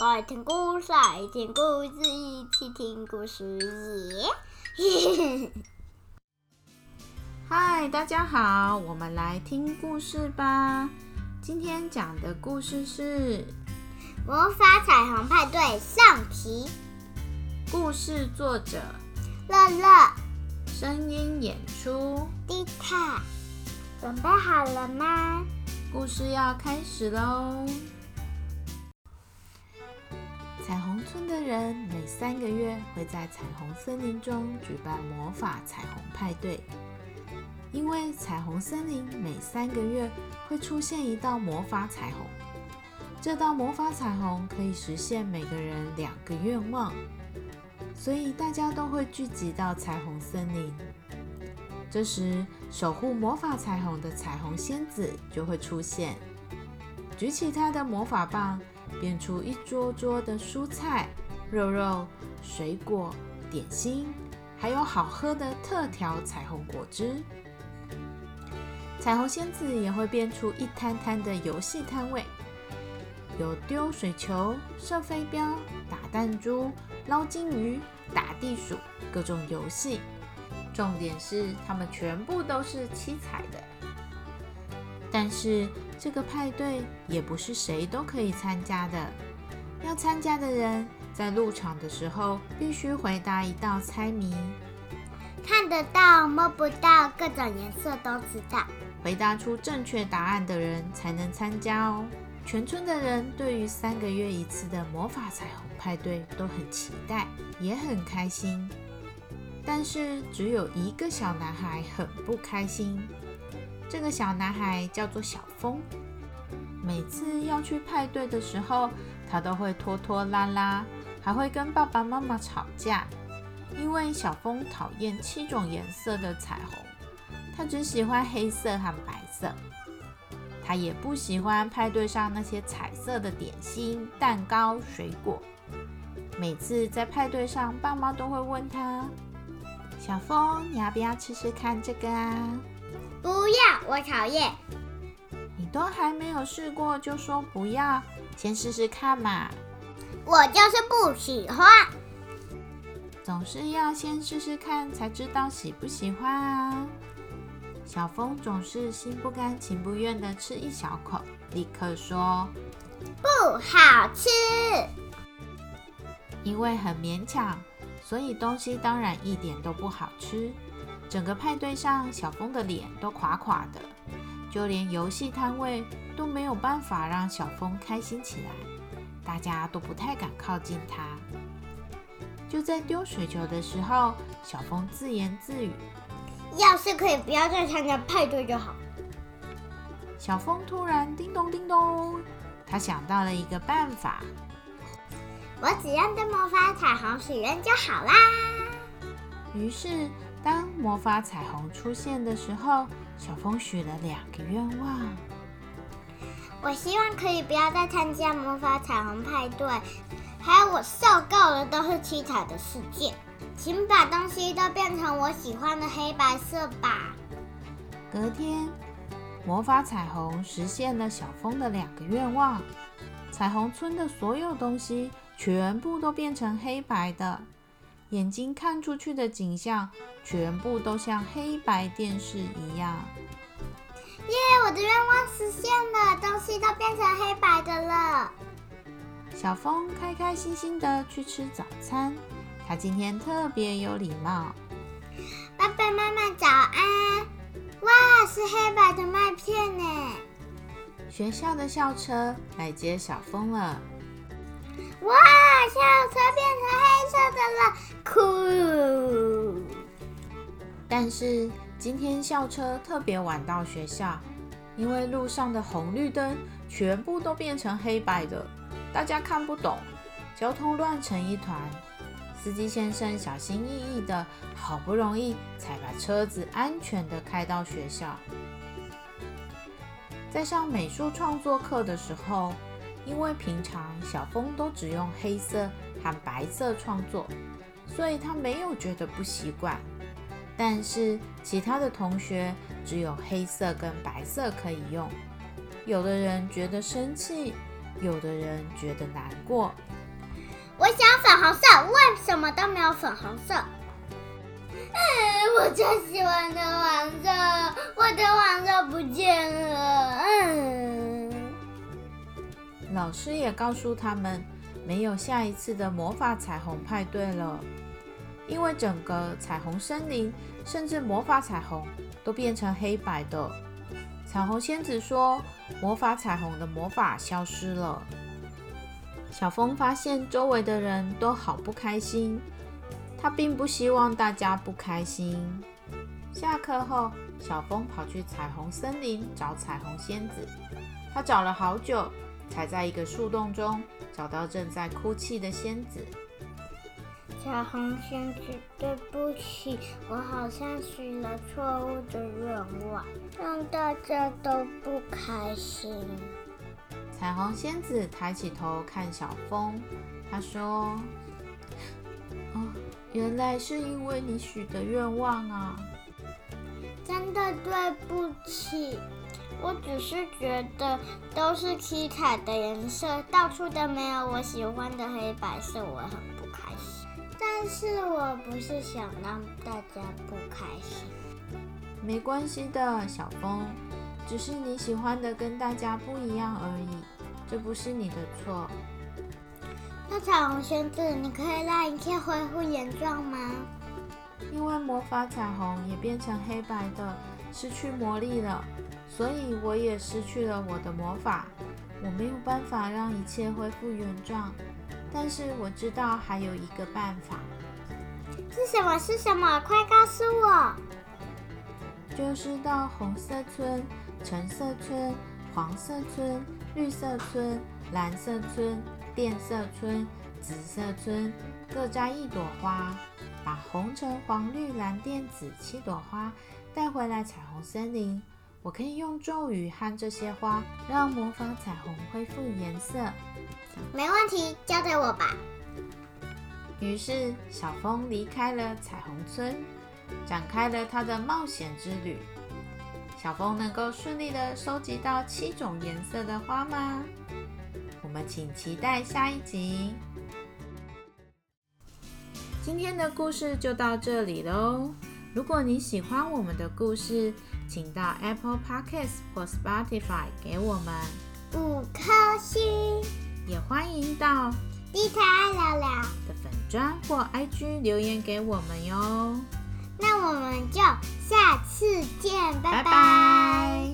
来听故事，来听故事，一起听故事耶！嗨，大家好，我们来听故事吧。今天讲的故事是《魔法彩虹派对》上集。故事作者乐乐，声音演出迪卡。准备好了吗？故事要开始喽！彩虹村的人每三个月会在彩虹森林中举办魔法彩虹派对，因为彩虹森林每三个月会出现一道魔法彩虹，这道魔法彩虹可以实现每个人两个愿望，所以大家都会聚集到彩虹森林。这时，守护魔法彩虹的彩虹仙子就会出现，举起她的魔法棒。变出一桌桌的蔬菜、肉肉、水果、点心，还有好喝的特调彩虹果汁。彩虹仙子也会变出一摊摊的游戏摊位，有丢水球、射飞镖、打弹珠、捞金鱼、打地鼠，各种游戏。重点是，它们全部都是七彩的。但是这个派对也不是谁都可以参加的。要参加的人在入场的时候必须回答一道猜谜，看得到摸不到，各种颜色都知道。回答出正确答案的人才能参加哦。全村的人对于三个月一次的魔法彩虹派对都很期待，也很开心。但是只有一个小男孩很不开心。这个小男孩叫做小峰，每次要去派对的时候，他都会拖拖拉拉，还会跟爸爸妈妈吵架。因为小峰讨厌七种颜色的彩虹，他只喜欢黑色和白色。他也不喜欢派对上那些彩色的点心、蛋糕、水果。每次在派对上，爸妈都会问他：“小峰，你要不要吃吃看这个啊？”不要，我讨厌。你都还没有试过就说不要，先试试看嘛。我就是不喜欢。总是要先试试看才知道喜不喜欢啊。小风总是心不甘情不愿的吃一小口，立刻说不好吃。因为很勉强，所以东西当然一点都不好吃。整个派对上，小峰的脸都垮垮的，就连游戏摊位都没有办法让小峰开心起来，大家都不太敢靠近他。就在丢水球的时候，小峰自言自语：“要是可以不要再参加派对就好。”小峰突然叮咚叮咚，他想到了一个办法：“我只要对魔法彩虹许愿就好啦。”于是。当魔法彩虹出现的时候，小风许了两个愿望。我希望可以不要再参加魔法彩虹派对，还有我受够了都是七彩的世界，请把东西都变成我喜欢的黑白色吧。隔天，魔法彩虹实现了小风的两个愿望，彩虹村的所有东西全部都变成黑白的。眼睛看出去的景象，全部都像黑白电视一样。耶！我的愿望实现了，东西都变成黑白的了。小风开开心心的去吃早餐，他今天特别有礼貌。爸爸妈妈早安！哇，是黑白的麦片呢。学校的校车来接小风了。哇，校车变成黑色的了，酷！但是今天校车特别晚到学校，因为路上的红绿灯全部都变成黑白的，大家看不懂，交通乱成一团。司机先生小心翼翼的，好不容易才把车子安全的开到学校。在上美术创作课的时候。因为平常小峰都只用黑色和白色创作，所以他没有觉得不习惯。但是其他的同学只有黑色跟白色可以用，有的人觉得生气，有的人觉得难过。我想粉红色，为什么都没有粉红色？我最喜欢的黄色，我的黄色不见了。嗯，老师也告诉他们，没有下一次的魔法彩虹派对了，因为整个彩虹森林，甚至魔法彩虹都变成黑白的。彩虹仙子说，魔法彩虹的魔法消失了。小峰发现周围的人都好不开心，他并不希望大家不开心。下课后，小峰跑去彩虹森林找彩虹仙子，他找了好久，才在一个树洞中找到正在哭泣的仙子。彩虹仙子，对不起，我好像许了错误的愿望，让大家都不开心。彩虹仙子抬起头看小风，她说：“哦，原来是因为你许的愿望啊！真的对不起，我只是觉得都是七彩的颜色，到处都没有我喜欢的黑白色，我很不开心。但是我不是想让大家不开心。没关系的，小风。”只是你喜欢的跟大家不一样而已，这不是你的错。那彩虹仙子，你可以让一切恢复原状吗？因为魔法彩虹也变成黑白的，失去魔力了，所以我也失去了我的魔法，我没有办法让一切恢复原状。但是我知道还有一个办法。是什么？是什么？快告诉我！就是到红色村。橙色村、黄色村、绿色村、蓝色村、靛色村、紫色村各摘一朵花，把红、橙、黄、绿、蓝、靛、紫七朵花带回来彩虹森林。我可以用咒语和这些花，让魔法彩虹恢复颜色。没问题，交给我吧。于是小风离开了彩虹村，展开了他的冒险之旅。小风能够顺利的收集到七种颜色的花吗？我们请期待下一集。今天的故事就到这里喽。如果你喜欢我们的故事，请到 Apple Podcast 或 Spotify 给我们五颗星。也欢迎到地台爱聊聊的粉砖或 IG 留言给我们哟。那我们就下次见，拜拜。